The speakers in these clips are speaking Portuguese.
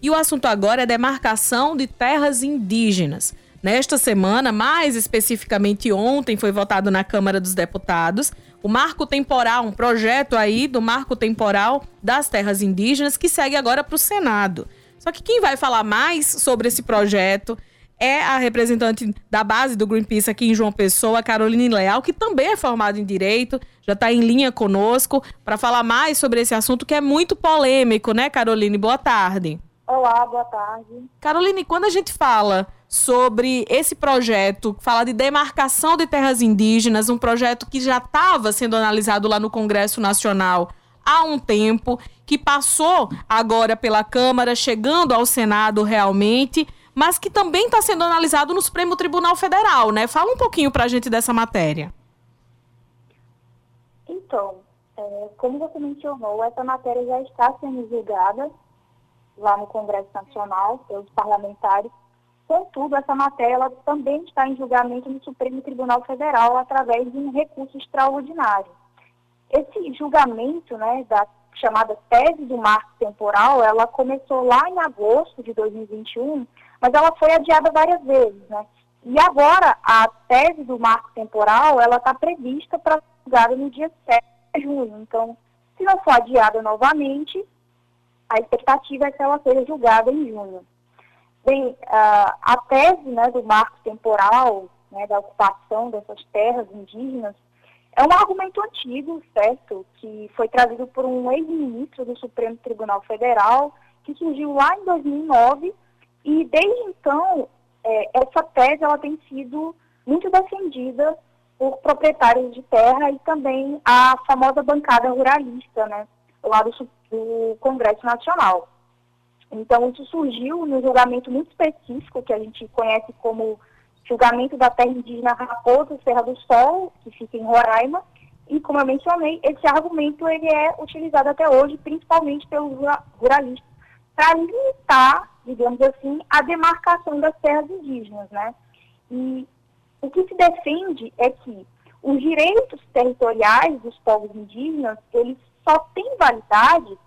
E o assunto agora é demarcação de terras indígenas. Nesta semana, mais especificamente ontem, foi votado na Câmara dos Deputados o Marco Temporal, um projeto aí do Marco Temporal das Terras Indígenas, que segue agora para o Senado. Só que quem vai falar mais sobre esse projeto é a representante da base do Greenpeace aqui em João Pessoa, Caroline Leal, que também é formada em Direito, já está em linha conosco para falar mais sobre esse assunto que é muito polêmico, né, Caroline? Boa tarde. Olá, boa tarde. Caroline, quando a gente fala sobre esse projeto, fala de demarcação de terras indígenas, um projeto que já estava sendo analisado lá no Congresso Nacional há um tempo, que passou agora pela Câmara, chegando ao Senado realmente, mas que também está sendo analisado no Supremo Tribunal Federal, né? Fala um pouquinho para a gente dessa matéria. Então, é, como você mencionou, essa matéria já está sendo julgada lá no Congresso Nacional, pelos parlamentares. Contudo, essa matéria também está em julgamento no Supremo Tribunal Federal através de um recurso extraordinário. Esse julgamento né, da chamada tese do marco temporal, ela começou lá em agosto de 2021, mas ela foi adiada várias vezes, né? E agora a tese do marco temporal, ela está prevista para ser julgada no dia 7 de junho. Então, se não for adiada novamente, a expectativa é que ela seja julgada em junho. Bem, a tese né, do marco temporal, né, da ocupação dessas terras indígenas, é um argumento antigo, certo? Que foi trazido por um ex-ministro do Supremo Tribunal Federal, que surgiu lá em 2009, e desde então, é, essa tese ela tem sido muito defendida por proprietários de terra e também a famosa bancada ruralista, né? lá do, do Congresso Nacional. Então, isso surgiu no julgamento muito específico, que a gente conhece como julgamento da terra indígena Raposa Serra do Sol, que fica em Roraima, e como eu mencionei, esse argumento ele é utilizado até hoje, principalmente pelos ruralistas, para limitar, digamos assim, a demarcação das terras indígenas, né? E o que se defende é que os direitos territoriais dos povos indígenas, eles só têm validade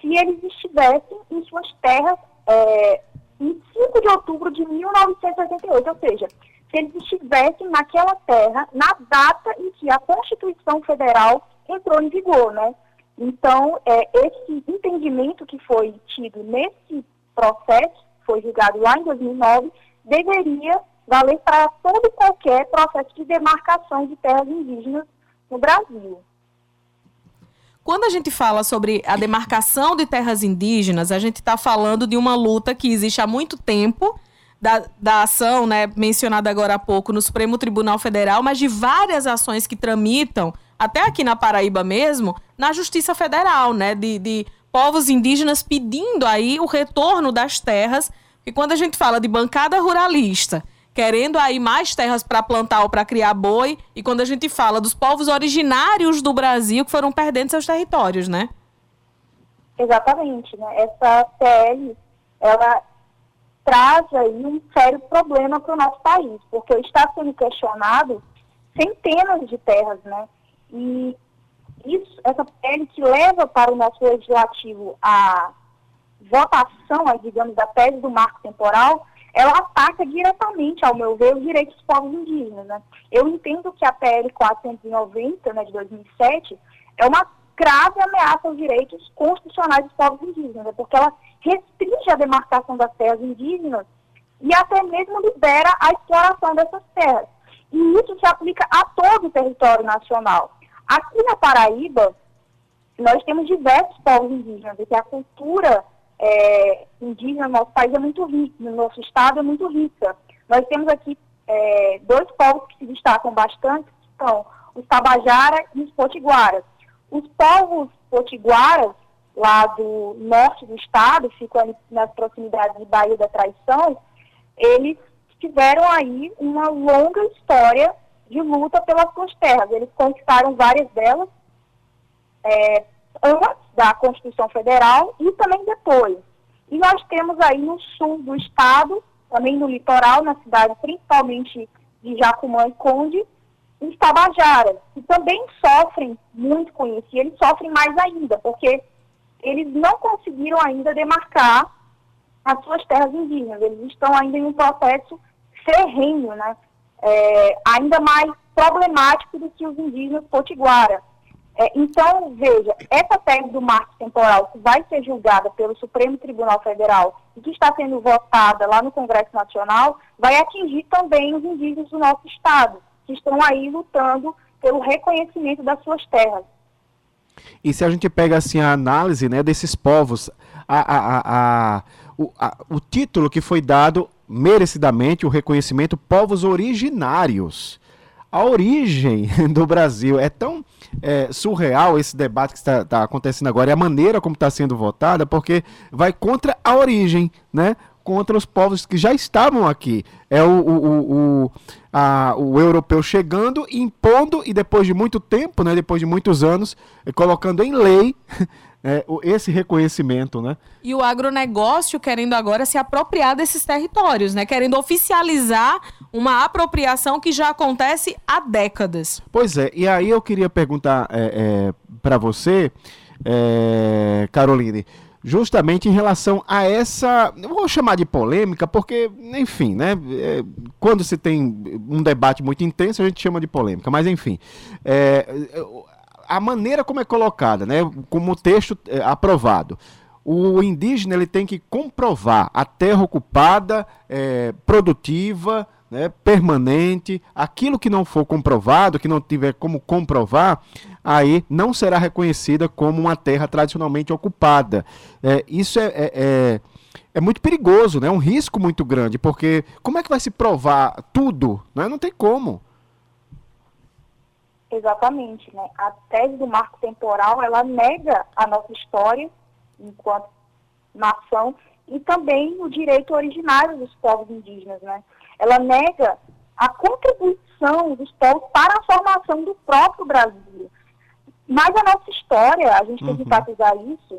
se eles estivessem em suas terras é, em 5 de outubro de 1988, ou seja, se eles estivessem naquela terra na data em que a Constituição Federal entrou em vigor, né? Então, é, esse entendimento que foi tido nesse processo, foi julgado lá em 2009, deveria valer para todo e qualquer processo de demarcação de terras indígenas no Brasil. Quando a gente fala sobre a demarcação de terras indígenas, a gente está falando de uma luta que existe há muito tempo, da, da ação né, mencionada agora há pouco no Supremo Tribunal Federal, mas de várias ações que tramitam, até aqui na Paraíba mesmo, na Justiça Federal, né, de, de povos indígenas pedindo aí o retorno das terras. E quando a gente fala de bancada ruralista querendo aí mais terras para plantar ou para criar boi, e quando a gente fala dos povos originários do Brasil que foram perdendo seus territórios, né? Exatamente, né? Essa PL, ela traz aí um sério problema para o nosso país, porque está sendo questionado centenas de terras, né? E isso, essa PL que leva para o nosso legislativo a votação, digamos, da tese do marco temporal, ela ataca diretamente, ao meu ver, os direitos dos povos indígenas. Né? Eu entendo que a PL 490, né, de 2007, é uma grave ameaça aos direitos constitucionais dos povos indígenas, né? porque ela restringe a demarcação das terras indígenas e até mesmo libera a exploração dessas terras. E isso se aplica a todo o território nacional. Aqui na Paraíba, nós temos diversos povos indígenas, e que a cultura é, indígena no nosso país é muito rica, no nosso estado é muito rica. Nós temos aqui é, dois povos que se destacam bastante, que são os Tabajara e os Potiguaras. Os povos potiguaras, lá do norte do estado, ficam ali nas proximidades de Bahia da Traição, eles tiveram aí uma longa história de luta pelas suas terras. Eles conquistaram várias delas, é, antes da Constituição Federal e também depois. E nós temos aí no sul do estado, também no litoral, na cidade principalmente de Jacumã e Conde, os Tabajaras, que também sofrem muito com isso, e eles sofrem mais ainda, porque eles não conseguiram ainda demarcar as suas terras indígenas. Eles estão ainda em um processo ferrenho, né? É, ainda mais problemático do que os indígenas potiguara. É, então, veja, essa tese do marco temporal que vai ser julgada pelo Supremo Tribunal Federal e que está sendo votada lá no Congresso Nacional, vai atingir também os indígenas do nosso Estado, que estão aí lutando pelo reconhecimento das suas terras. E se a gente pega assim a análise né, desses povos, a, a, a, o, o título que foi dado merecidamente, o reconhecimento povos originários a origem do Brasil. É tão é, surreal esse debate que está, está acontecendo agora e a maneira como está sendo votada, porque vai contra a origem, né? Contra os povos que já estavam aqui. É o, o, o, a, o europeu chegando, impondo e depois de muito tempo, né, depois de muitos anos, colocando em lei é, esse reconhecimento, né? E o agronegócio querendo agora se apropriar desses territórios, né? Querendo oficializar uma apropriação que já acontece há décadas. Pois é, e aí eu queria perguntar é, é, para você, é, Caroline, justamente em relação a essa, vou chamar de polêmica, porque, enfim, né? É, quando se tem um debate muito intenso, a gente chama de polêmica, mas enfim. É, a maneira como é colocada, né, como o texto é, aprovado, o indígena ele tem que comprovar a terra ocupada, é, produtiva, né, permanente, aquilo que não for comprovado, que não tiver como comprovar, aí não será reconhecida como uma terra tradicionalmente ocupada. É, isso é, é, é, é muito perigoso, né? é um risco muito grande, porque como é que vai se provar tudo? Né? Não tem como. Exatamente, né? A tese do marco temporal, ela nega a nossa história enquanto nação e também o direito originário dos povos indígenas, né? Ela nega a contribuição dos povos para a formação do próprio Brasil. Mas a nossa história, a gente tem que uhum. enfatizar isso,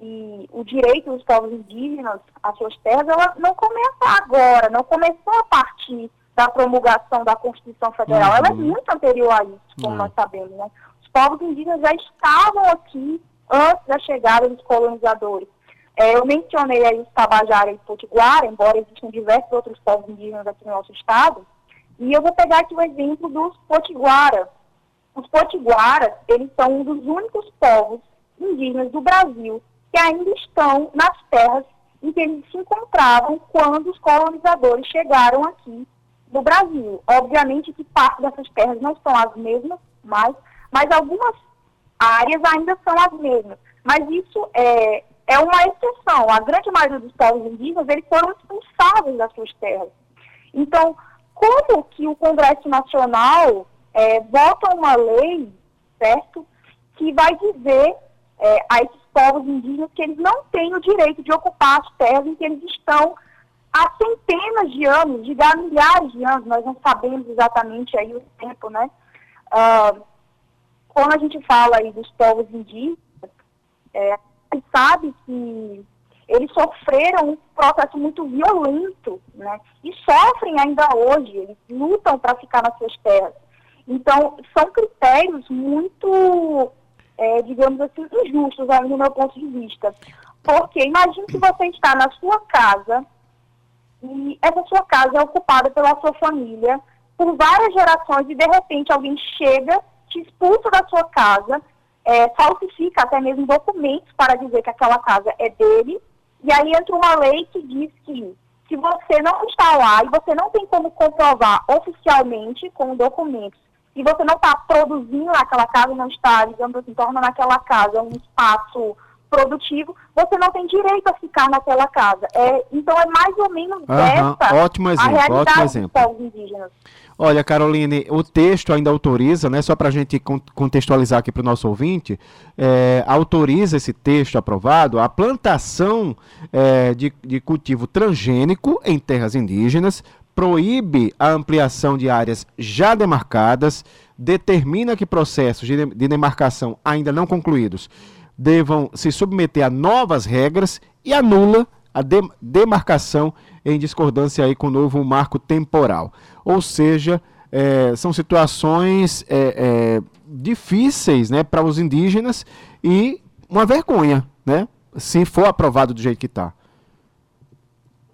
e o direito dos povos indígenas às suas terras, ela não começa agora, não começou a partir da promulgação da Constituição Federal. Uhum. Ela é muito anterior a isso, como uhum. nós sabemos. Né? Os povos indígenas já estavam aqui antes da chegada dos colonizadores. É, eu mencionei aí os Tabajara e Potiguara, embora existam diversos outros povos indígenas aqui no nosso estado, e eu vou pegar aqui o exemplo dos Potiguara. Os Potiguaras, eles são um dos únicos povos indígenas do Brasil que ainda estão nas terras em que eles se encontravam quando os colonizadores chegaram aqui do Brasil. Obviamente que parte dessas terras não são as mesmas, mas, mas algumas áreas ainda são as mesmas. Mas isso é, é uma exceção. A grande maioria dos povos indígenas, eles foram expulsados das suas terras. Então, como que o Congresso Nacional é, vota uma lei, certo, que vai dizer é, a esses povos indígenas que eles não têm o direito de ocupar as terras em que eles estão há centenas de anos, de há milhares de anos, nós não sabemos exatamente aí o tempo, né? Uh, quando a gente fala aí dos povos indígenas, é, gente sabe que eles sofreram um processo muito violento, né? E sofrem ainda hoje, eles lutam para ficar nas suas terras. Então, são critérios muito, é, digamos assim, injustos, no meu ponto de vista. Porque imagine que você está na sua casa, e essa sua casa é ocupada pela sua família por várias gerações e de repente alguém chega, te expulsa da sua casa, é, falsifica até mesmo documentos para dizer que aquela casa é dele, e aí entra uma lei que diz que se você não está lá e você não tem como comprovar oficialmente com documentos, e você não está produzindo naquela casa, não está, digamos assim, tornando aquela casa um espaço produtivo, você não tem direito a ficar naquela casa. É, então é mais ou menos uhum, essa ótimo exemplo, a realidade ótimo exemplo. dos povos indígenas. Olha, Caroline, o texto ainda autoriza, né, só para a gente contextualizar aqui para o nosso ouvinte, é, autoriza esse texto aprovado a plantação é, de, de cultivo transgênico em terras indígenas, proíbe a ampliação de áreas já demarcadas, determina que processos de, de demarcação ainda não concluídos devam se submeter a novas regras e anula a demarcação em discordância aí com o novo marco temporal. Ou seja, é, são situações é, é, difíceis né, para os indígenas e uma vergonha, né, se for aprovado do jeito que está.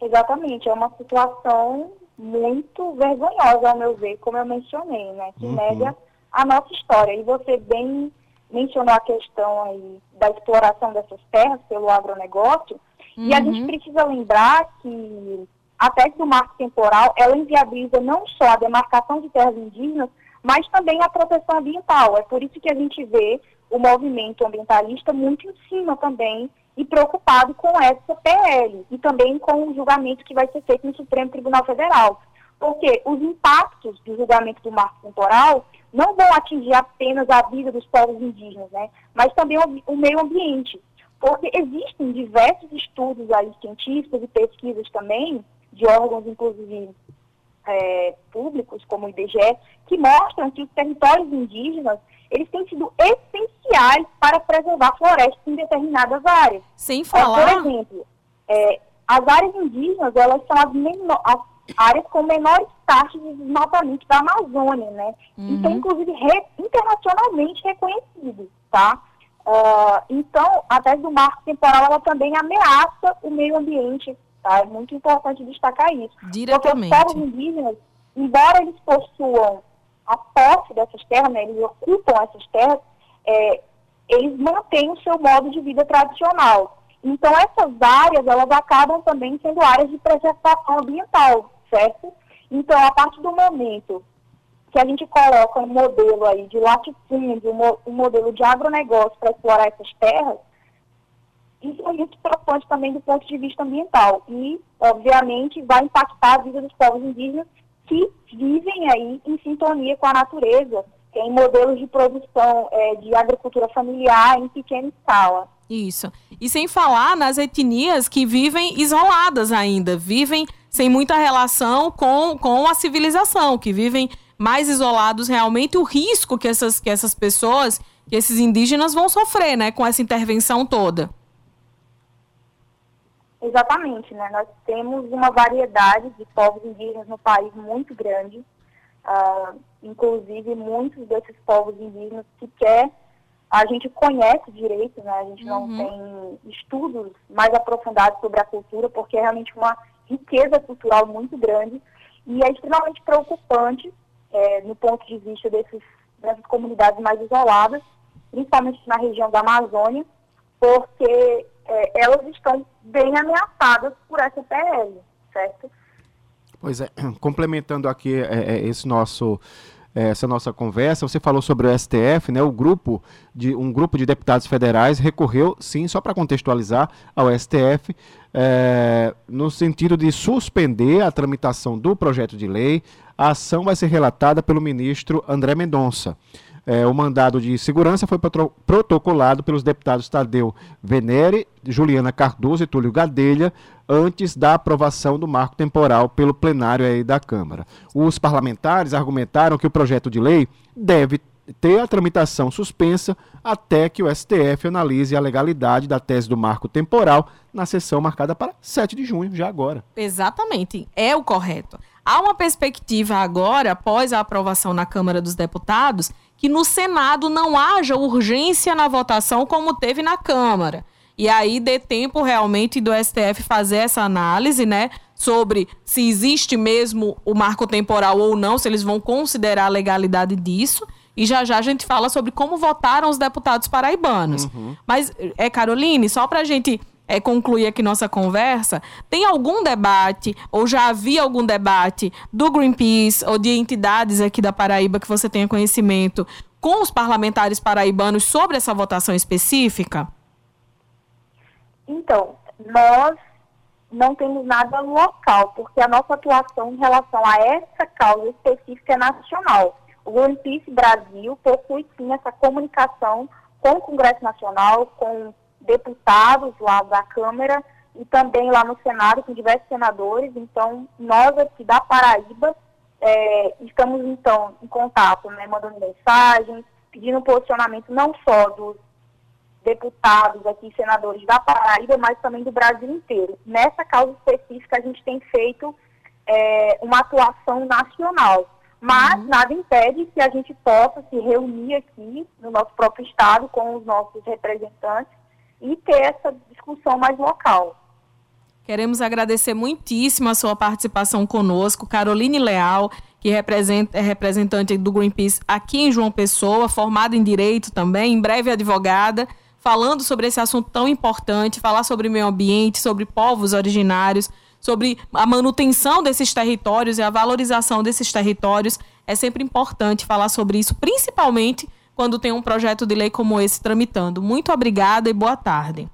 Exatamente, é uma situação muito vergonhosa, ao meu ver, como eu mencionei, né? Que uhum. nega a nossa história. E você bem mencionou a questão aí da exploração dessas terras pelo agronegócio. Uhum. E a gente uhum. precisa lembrar que a tese do marco temporal, ela inviabiliza não só a demarcação de terras indígenas, mas também a proteção ambiental. É por isso que a gente vê o movimento ambientalista muito em cima também e preocupado com essa PL e também com o julgamento que vai ser feito no Supremo Tribunal Federal. Porque os impactos do julgamento do marco temporal não vão atingir apenas a vida dos povos indígenas, né, mas também o, o meio ambiente. Porque existem diversos estudos aí científicos e pesquisas também, de órgãos, inclusive, é, públicos, como o IBGE, que mostram que os territórios indígenas eles têm sido essenciais para preservar florestas em determinadas áreas. Sem falar... Por exemplo, é, as áreas indígenas, elas são as, menor, as áreas com menores taxas de desmatamento da Amazônia, né? Uhum. Isso é, inclusive, re, internacionalmente reconhecido, tá? Uh, então, a tese do marco temporal, ela também ameaça o meio ambiente, tá? É muito importante destacar isso. Diretamente. Porque os povos indígenas, embora eles possuam a posse dessas terras, né, eles ocupam essas terras, é, eles mantêm o seu modo de vida tradicional. Então, essas áreas, elas acabam também sendo áreas de preservação ambiental, certo? Então, a partir do momento que a gente coloca um modelo aí de latifúndio, um, modelo de agronegócio para explorar essas terras, isso é muito preocupante também do ponto de vista ambiental. E, obviamente, vai impactar a vida dos povos indígenas que vivem aí em sintonia com a natureza, em modelos de produção é, de agricultura familiar em pequena escala. Isso. E sem falar nas etnias que vivem isoladas ainda, vivem sem muita relação com, com a civilização, que vivem mais isolados realmente, o risco que essas, que essas pessoas, que esses indígenas vão sofrer, né, com essa intervenção toda. Exatamente, né? Nós temos uma variedade de povos indígenas no país muito grande, uh, inclusive muitos desses povos indígenas sequer a gente conhece direito, né? A gente não uhum. tem estudos mais aprofundados sobre a cultura, porque é realmente uma riqueza cultural muito grande e é extremamente preocupante é, no ponto de vista desses, dessas comunidades mais isoladas, principalmente na região da Amazônia, porque é, elas estão bem ameaçadas por essa PL, certo? Pois é, complementando aqui é, é, esse nosso essa nossa conversa, você falou sobre o STF, né? O grupo de um grupo de deputados federais recorreu, sim, só para contextualizar, ao STF é, no sentido de suspender a tramitação do projeto de lei. A ação vai ser relatada pelo ministro André Mendonça. É, o mandado de segurança foi protocolado pelos deputados Tadeu Venere, Juliana Cardoso e Túlio Gadelha, antes da aprovação do marco temporal pelo plenário aí da Câmara. Os parlamentares argumentaram que o projeto de lei deve ter a tramitação suspensa até que o STF analise a legalidade da tese do marco temporal na sessão marcada para 7 de junho, já agora. Exatamente, é o correto. Há uma perspectiva agora, após a aprovação na Câmara dos Deputados, que no Senado não haja urgência na votação como teve na Câmara. E aí dê tempo realmente do STF fazer essa análise, né? Sobre se existe mesmo o marco temporal ou não, se eles vão considerar a legalidade disso. E já já a gente fala sobre como votaram os deputados paraibanos. Uhum. Mas, é, Caroline, só para a gente é, concluir aqui nossa conversa, tem algum debate, ou já havia algum debate do Greenpeace ou de entidades aqui da Paraíba que você tenha conhecimento com os parlamentares paraibanos sobre essa votação específica? Então, nós não temos nada local, porque a nossa atuação em relação a essa causa específica é nacional. O Greenpeace Brasil possui sim essa comunicação com o Congresso Nacional, com deputados lá da Câmara e também lá no Senado com diversos senadores. Então, nós aqui da Paraíba é, estamos então em contato, né, mandando mensagens, pedindo posicionamento não só dos deputados aqui, senadores da Paraíba, mas também do Brasil inteiro. Nessa causa específica, a gente tem feito é, uma atuação nacional. Mas uhum. nada impede que a gente possa se reunir aqui no nosso próprio estado com os nossos representantes e ter essa discussão mais local. Queremos agradecer muitíssimo a sua participação conosco, Caroline Leal, que representa, é representante do Greenpeace aqui em João Pessoa, formada em Direito também, em breve advogada, falando sobre esse assunto tão importante, falar sobre meio ambiente, sobre povos originários, sobre a manutenção desses territórios e a valorização desses territórios. É sempre importante falar sobre isso, principalmente quando tem um projeto de lei como esse tramitando. Muito obrigada e boa tarde.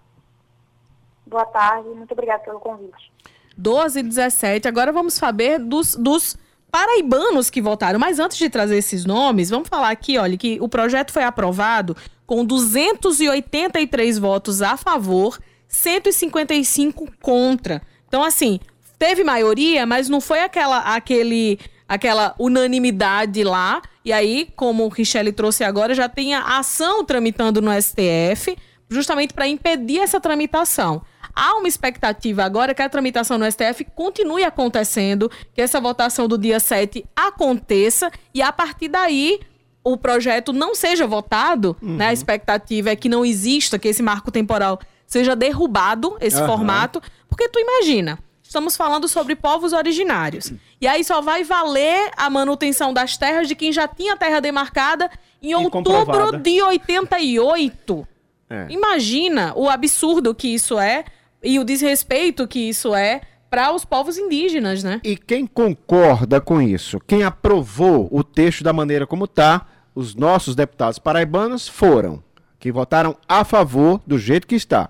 Boa tarde, muito obrigada pelo convite. 12 e 17. Agora vamos saber dos, dos paraibanos que votaram. Mas antes de trazer esses nomes, vamos falar aqui, olha, que o projeto foi aprovado com 283 votos a favor, 155 contra. Então, assim, teve maioria, mas não foi aquela, aquele, aquela unanimidade lá. E aí, como o Richelle trouxe agora, já tem a ação tramitando no STF, justamente para impedir essa tramitação. Há uma expectativa agora que a tramitação no STF continue acontecendo, que essa votação do dia 7 aconteça e a partir daí o projeto não seja votado, uhum. né? A expectativa é que não exista, que esse marco temporal seja derrubado, esse uhum. formato, porque tu imagina, estamos falando sobre povos originários. E aí só vai valer a manutenção das terras de quem já tinha terra demarcada em e outubro de 88. É. Imagina o absurdo que isso é e o desrespeito que isso é para os povos indígenas, né? E quem concorda com isso, quem aprovou o texto da maneira como está, os nossos deputados paraibanos foram, que votaram a favor do jeito que está.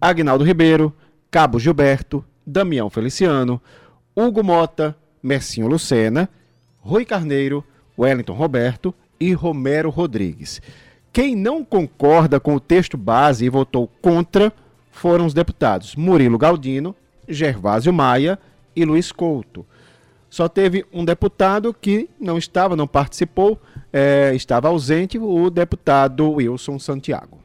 Agnaldo Ribeiro, Cabo Gilberto, Damião Feliciano, Hugo Mota, Mercinho Lucena, Rui Carneiro, Wellington Roberto e Romero Rodrigues. Quem não concorda com o texto base e votou contra foram os deputados Murilo Galdino, Gervásio Maia e Luiz Couto. Só teve um deputado que não estava, não participou, é, estava ausente, o deputado Wilson Santiago.